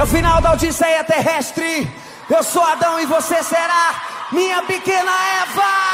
É o final da Odisseia terrestre. Eu sou Adão e você será minha pequena Eva.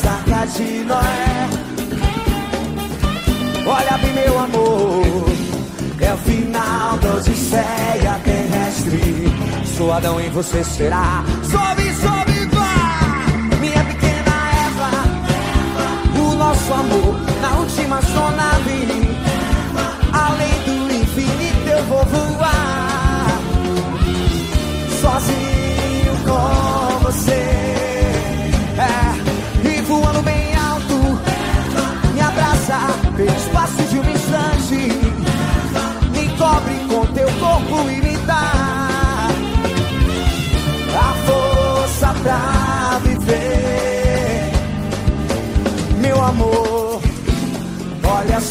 Casa de Noé. Olha bem, meu amor, é o final da Odisseia terrestre. Sou Adão e você será. Sobe, sobe. nosso amor na última sonave.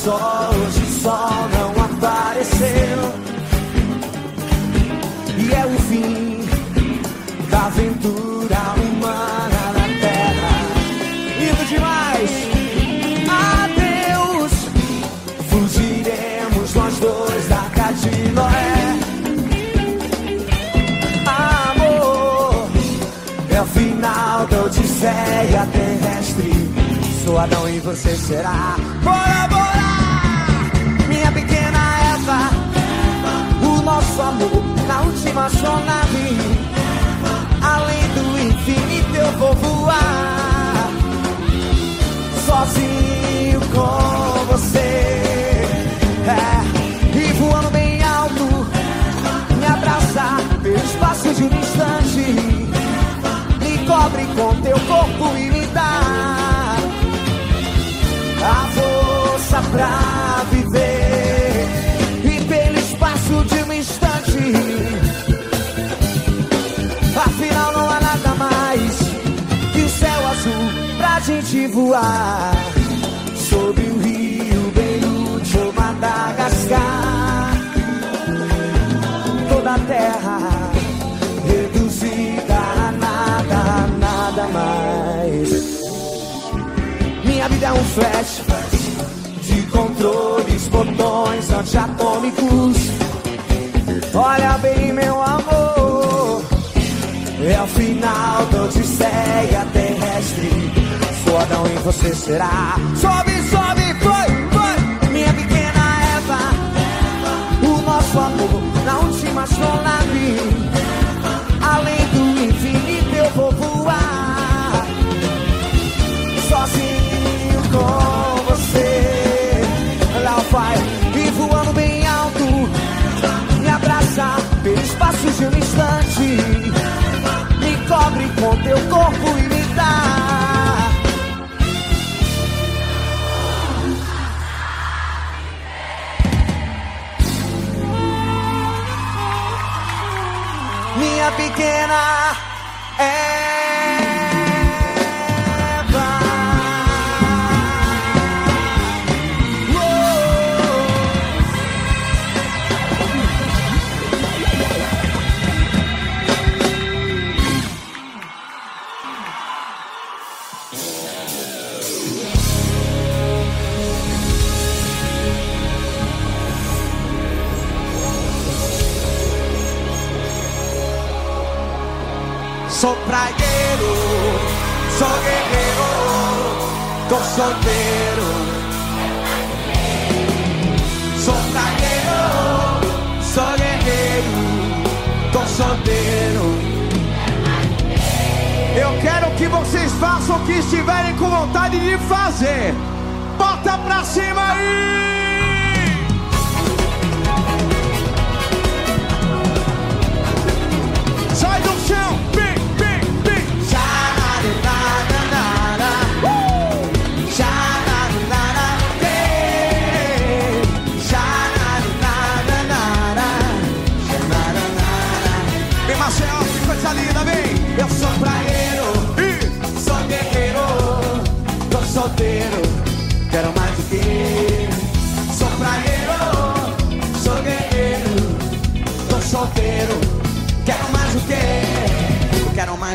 Hoje o sol não apareceu. E é o fim da aventura humana na terra. Lindo demais! Adeus! Fugiremos nós dois da de Noé. Amor, é o final da Odisseia terrestre sou Adão e você será. Bora! Na última sonave. Além do infinito eu vou voar. Sozinho com você. É, e voando bem alto, me abraçar pelo espaço de um instante. Me cobre com teu corpo e me dá a força pra gente voar sob o rio Beirute ou Madagascar. Toda a terra reduzida a nada, nada mais. Minha vida é um flash de controles, botões antiatômicos. Olha bem, meu amor, é o final da Odisseia terrestre. Sou Adão e você será. Sobe, sobe, foi, foi, minha pequena Eva. O nosso amor na última astronave. Além do infinito eu vou voar sozinho com pequena é. Sou praieiro, sou guerreiro, tô solteiro. Sou praieiro, sou guerreiro, tô solteiro. Eu quero que vocês façam o que estiverem com vontade de fazer. Bota pra cima aí!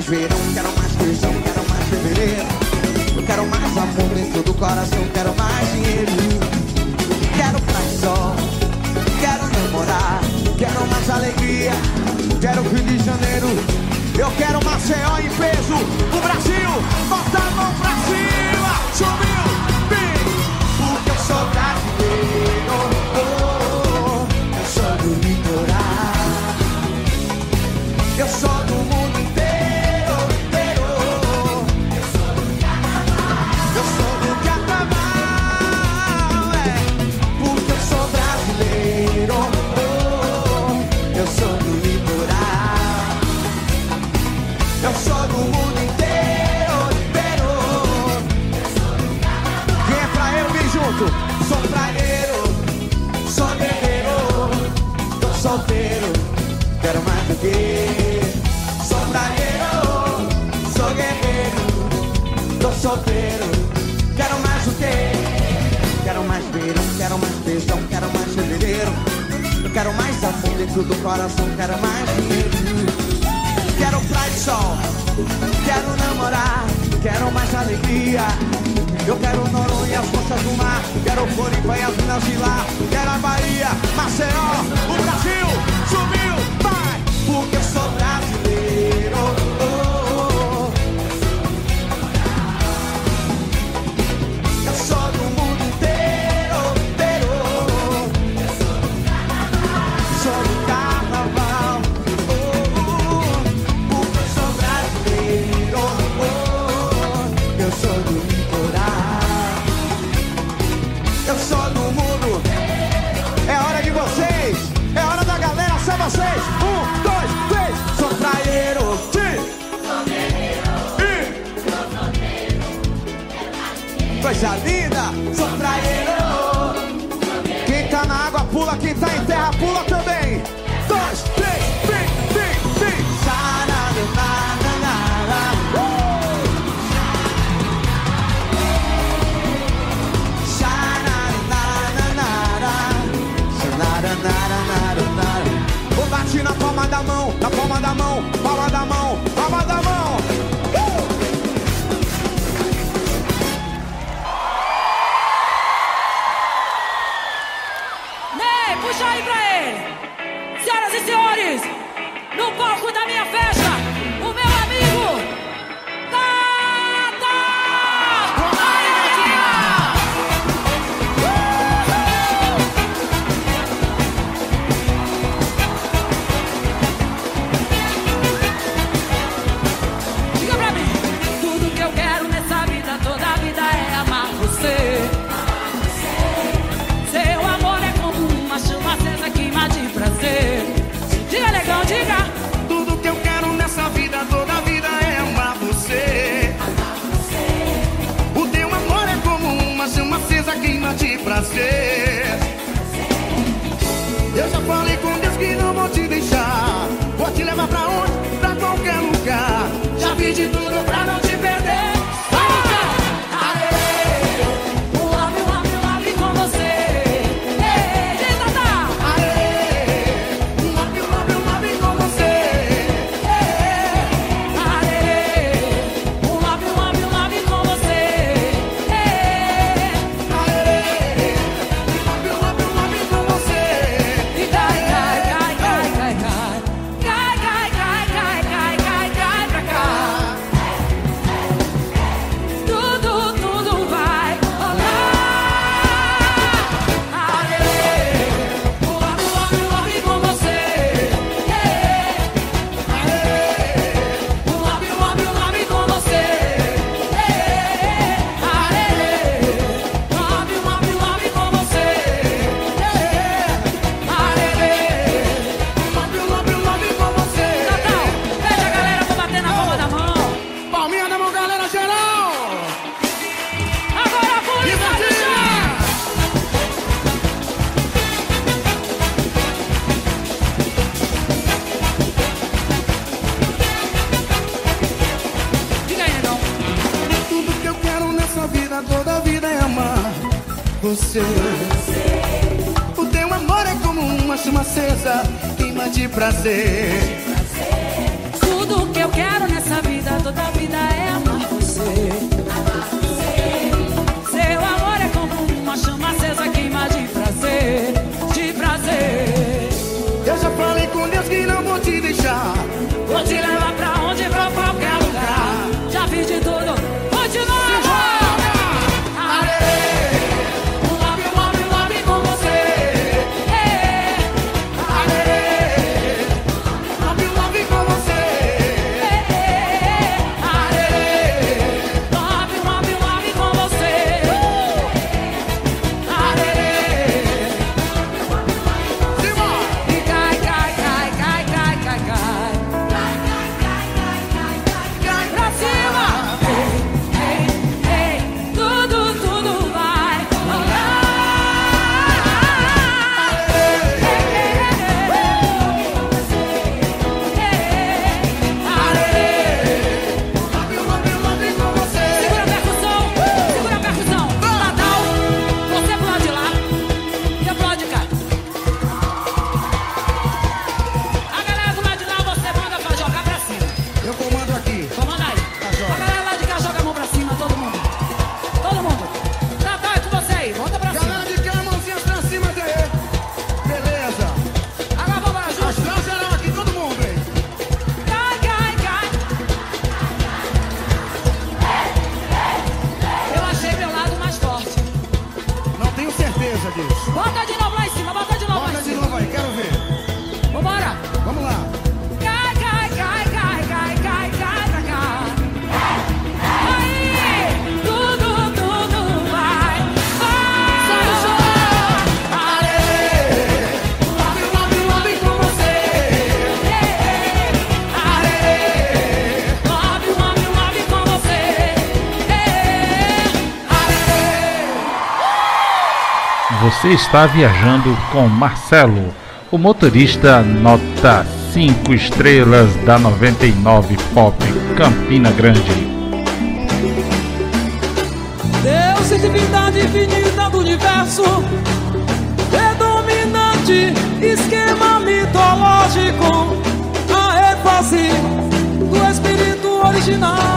Mais verão, quero mais feijão, quero mais fevereiro. Eu quero mais amor dentro do coração, quero mais dinheiro. Quero sol, quero namorar, quero mais alegria, quero Rio de Janeiro. Eu quero Maceió em peso, o Brasil, bota a mão pra cima, subiu, solteiro, quero mais o quê? Quero mais verão, quero mais beijão, quero mais fevereiro. Eu quero mais amor dentro do coração, quero mais dinheiro. Quero praia e sol, quero namorar, quero mais alegria. Eu quero Noronha, as forças do mar, quero Floripa e as minas de lá. Quero a Bahia, Maceió, o Brasil, subiu, vai, Coisa linda, sou praieiro. Quem tá na água pula, quem tá em terra pula também. Dois, três, vem, vem, vem. Bate na palma da mão, na palma da mão, uma chama acesa, queima de prazer. Tudo que eu quero nessa vida, toda vida. Você está viajando com Marcelo, o motorista nota 5 estrelas da 99 Pop Campina Grande. Deus e divindade infinita do universo, predominante esquema mitológico, a ênfase do espírito original.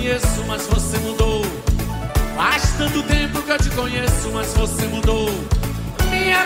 Conheço, mas você mudou. Faz tanto tempo que eu te conheço, mas você mudou. Minha,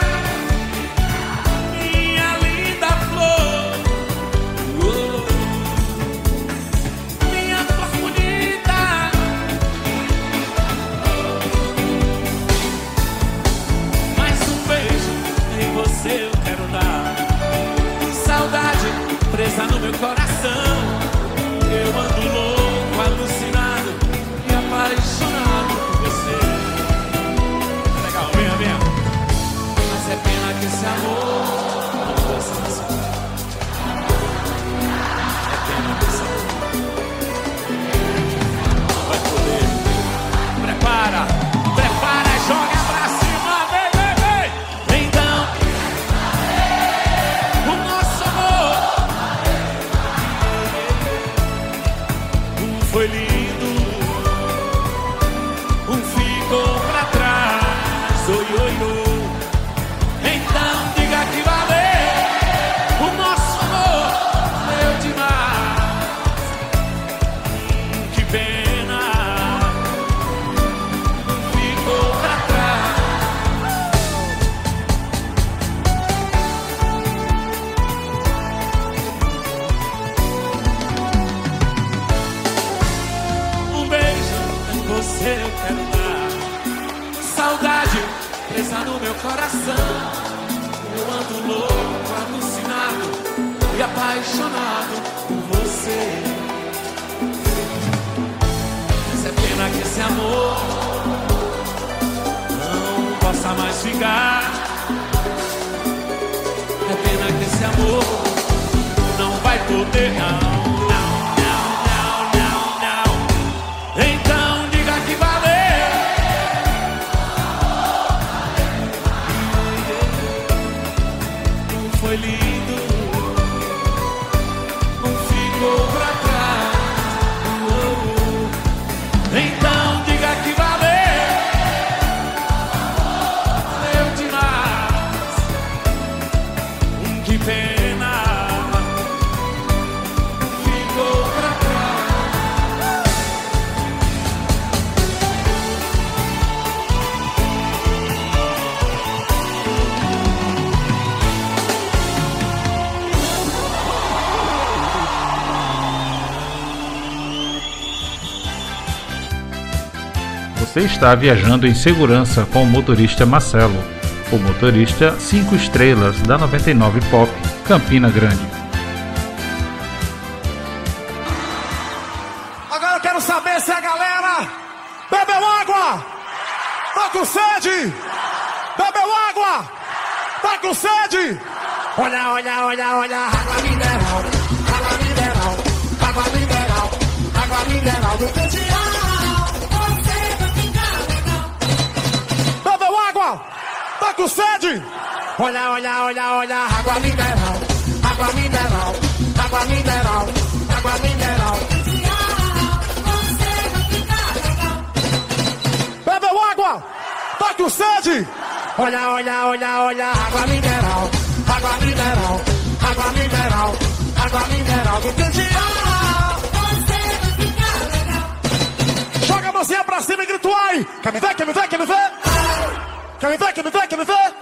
Você está viajando em segurança com o motorista Marcelo, o motorista 5 estrelas da 99 Pop, Campina Grande. Agora eu quero saber se a galera bebeu água! Tá com sede? Bebeu água! Tá com sede? Olha, olha, olha, olha, água mineral, água mineral, água mineral, água mineral do Candial. Tá com sede? Olha, olha, olha, olha, água mineral, água mineral, água mineral, água mineral. Bebeu água? Tá com sede? Olha, olha, olha, olha, água mineral, água mineral, água mineral, água mineral do Candial. Joga a mãozinha pra cima e grito ai. Quer me ver, quer me ver, quer me ver? Quer me ver, quer me ver, quer me ver?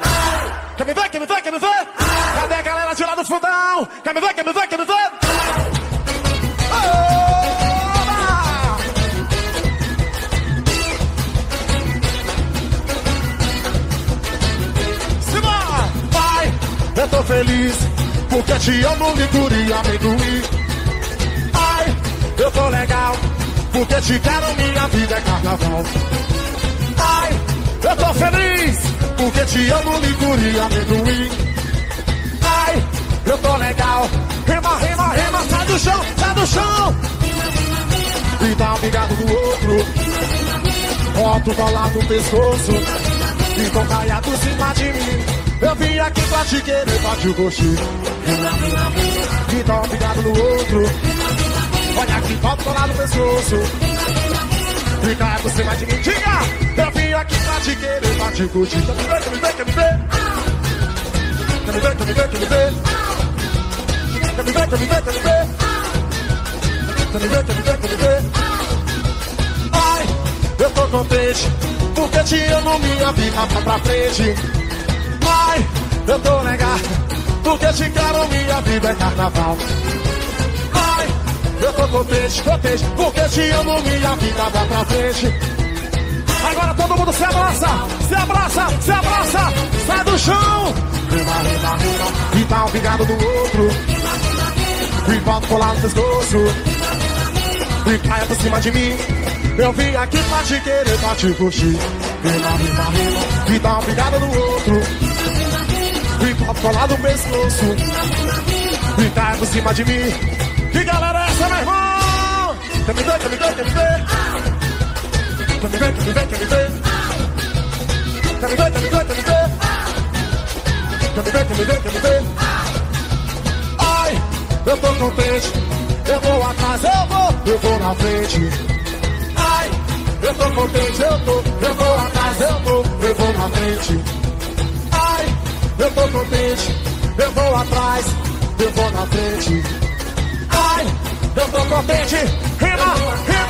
Quer me ver, quer me ver, quer me ver? Cadê a galera de lá do fundão? Quer me ver, quer me ver, quer me ver? Eu tô feliz porque te amo, licor e amendoim. Ai, eu tô legal porque te quero, minha vida é carnaval. Eu tô feliz porque te amo, licor e amendoim. Ai, eu tô legal. Rima, rima, rima, sai do chão, sai do chão. E dá um ligado do outro. Bota colado no pescoço. E tô caiado cima de mim. Eu vim aqui pra te querer, pra te gostinho. E dá um ligado no outro. Olha aqui, bota colado no pescoço. E cai por cima de mim. Diga! Vim aqui pra te querer, pra te curtir. Quer me ver, quer me ver, quer me ver? Quer me ver, quer me ver, quer me ver? Quer me ver, quer me ver, quer me ver? Quer me ver, quer me ver, quer me ver? Ai, eu tô contente, porque te amo, minha vida vai pra frente. Ai, eu tô legal, porque te quero, minha vida é carnaval. Ai, eu tô contente, contente, porque te amo, minha vida vai pra frente. Agora todo mundo se abraça, se abraça, se abraça, sai do chão. E dá um do outro. E volta colar no pescoço. E caia por cima de mim. Eu vim aqui pra te querer, pra te curtir. E dá um pingado no outro. E volta colar no pescoço. E caia por cima de mim. Que galera é essa, meu irmão? Quer me ver, quer me ver, quer me ver? Ai, eu tô contente. Eu vou atrás, eu vou, eu vou na frente. Ai, eu tô contente, eu tô, eu vou atrás, eu vou, eu vou na frente. Ai, eu tô contente, eu vou atrás, eu vou na frente. Ai, eu tô contente. Rima, rima,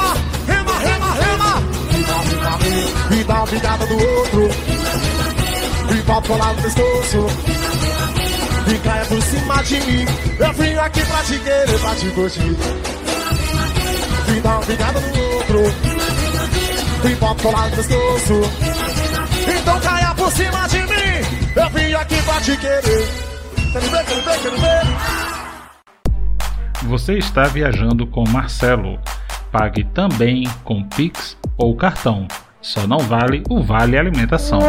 pingada do outro. E volta colar no pescoço. E caia por cima de mim. Eu vim aqui pra te querer, pra te curtir. E dá um pingada no outro. E volta colar no pescoço. Então caia por cima de mim. Eu vim aqui pra te querer. Quer me ver, quer me ver, quer me ver? Você está viajando com Marcelo. Pague também com Pix ou cartão. Só não vale o Vale Alimentação.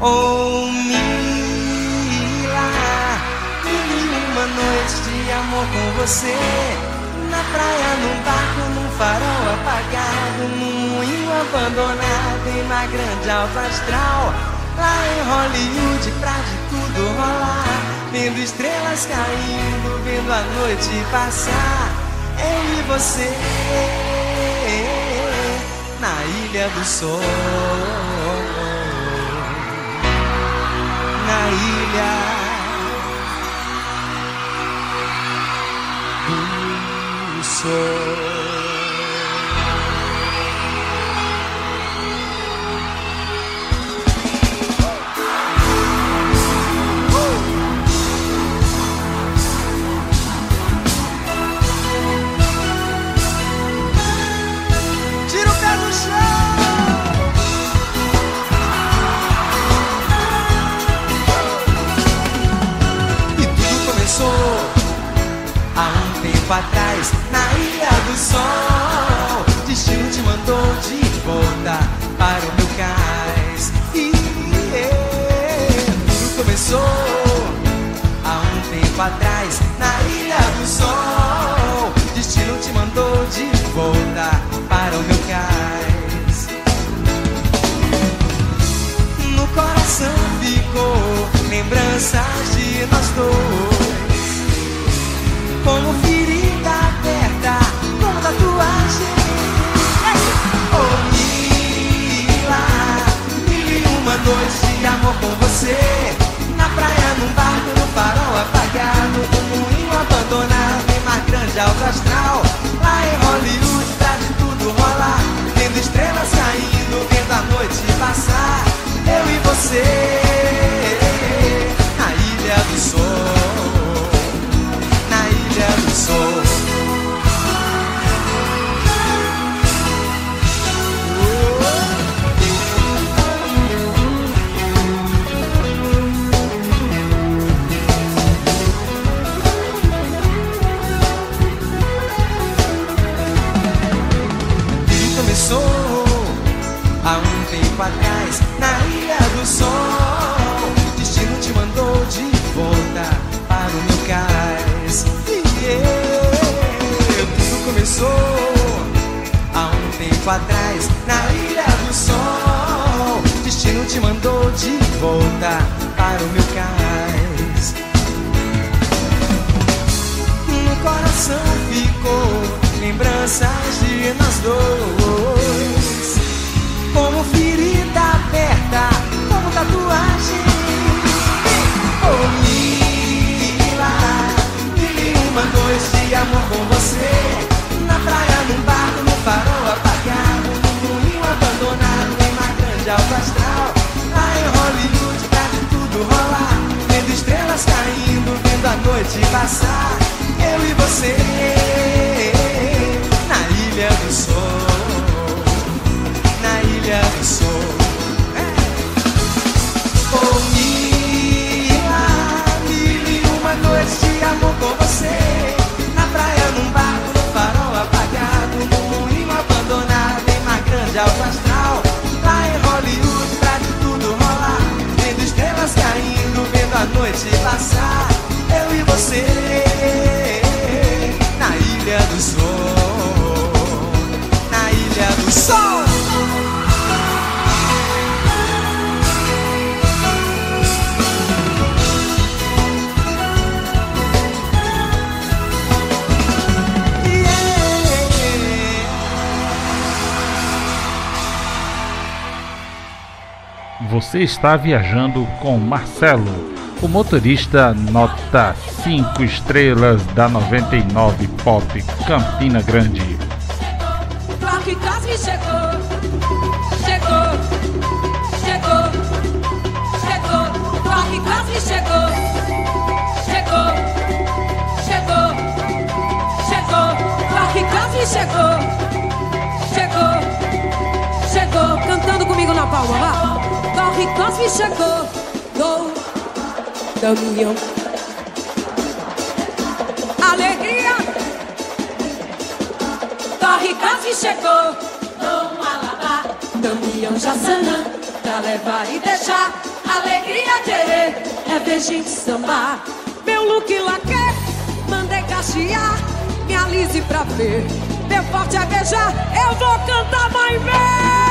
Oh, Mila, mil e uma noite de amor com você. Na praia, num barco, num farol apagado, num moinho abandonado e na grande alta astral. Lá em Hollywood, pra de tudo rolar. Vendo estrelas caindo, vendo a noite passar. Eu e você, na ilha do sol. na ilha do sol. passar. Você está viajando com Marcelo, o motorista nota 5 estrelas da 99 Pop Campina Grande. Chegou, go, go. Alegria, corre quase chegou, Dom Alabá, caminhão Jassanã, pra levar e deixar. Alegria querer é ver gente sambar. Meu look laquer, mandei cachear, me alise pra ver. Meu forte é beijar, eu vou cantar, mãe, ver.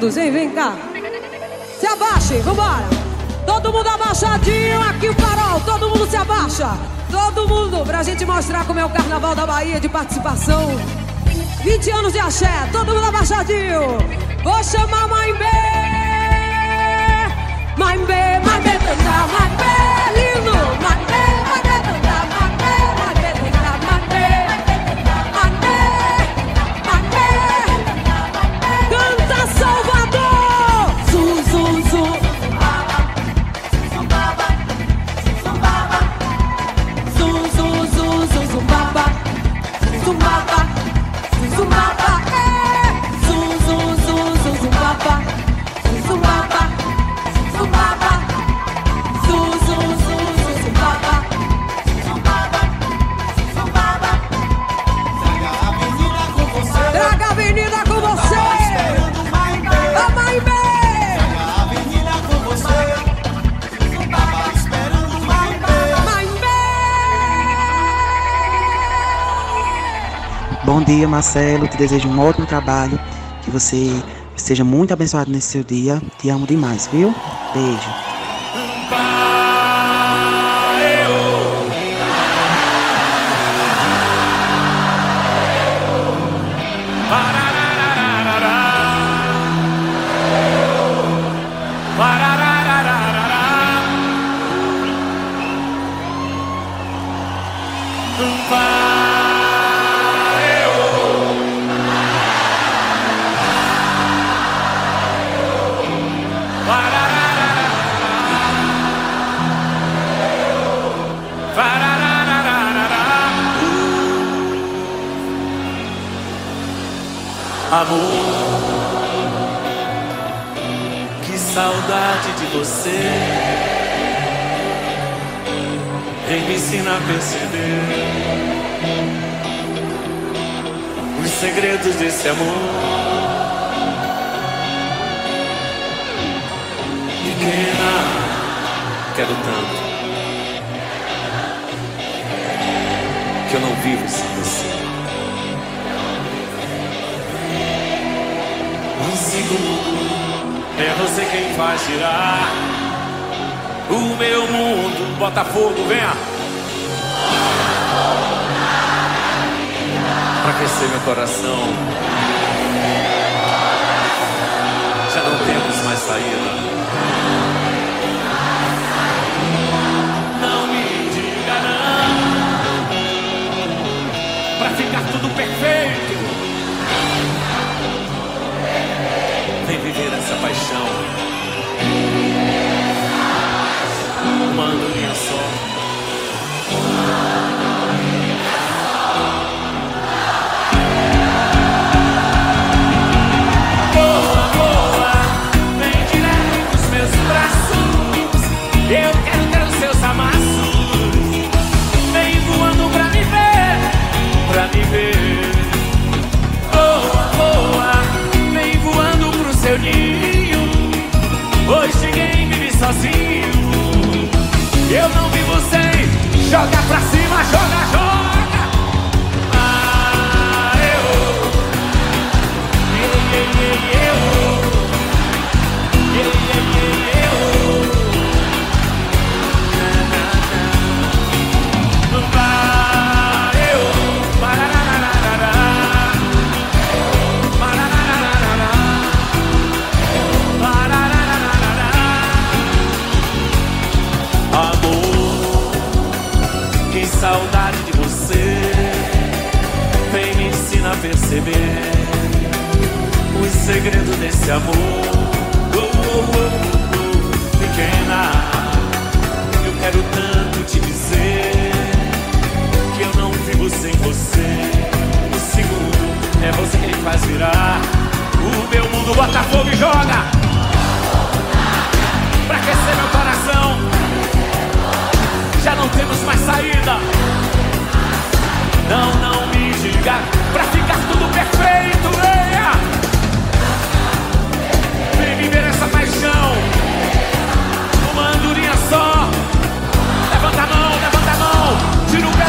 Lindos, vem, vem cá. Se abaixem, vambora. Todo mundo abaixadinho, aqui o farol, todo mundo se abaixa. Todo mundo, pra gente mostrar como é o carnaval da Bahia de participação. 20 anos de axé, todo mundo abaixadinho. Vou chamar Mãe B. Mãe B, Mãe B, Mãe B, dia, Marcelo. Te desejo um ótimo trabalho. Que você seja muito abençoado nesse seu dia. Te amo demais, viu? Beijo. Amor, que saudade de você. Vem me ensina a perceber os segredos desse amor. Pequena, quero tanto que eu não vivo sem é você quem faz girar o meu mundo. Botafogo, venha! Pra aquecer meu coração. Pequena, eu quero tanto te dizer que eu não vivo sem você. O segundo é você quem faz virar o meu mundo. Bota fogo e joga pra aquecer meu coração. Já não temos mais saída. Não, não me diga pra ficar tudo perfeito.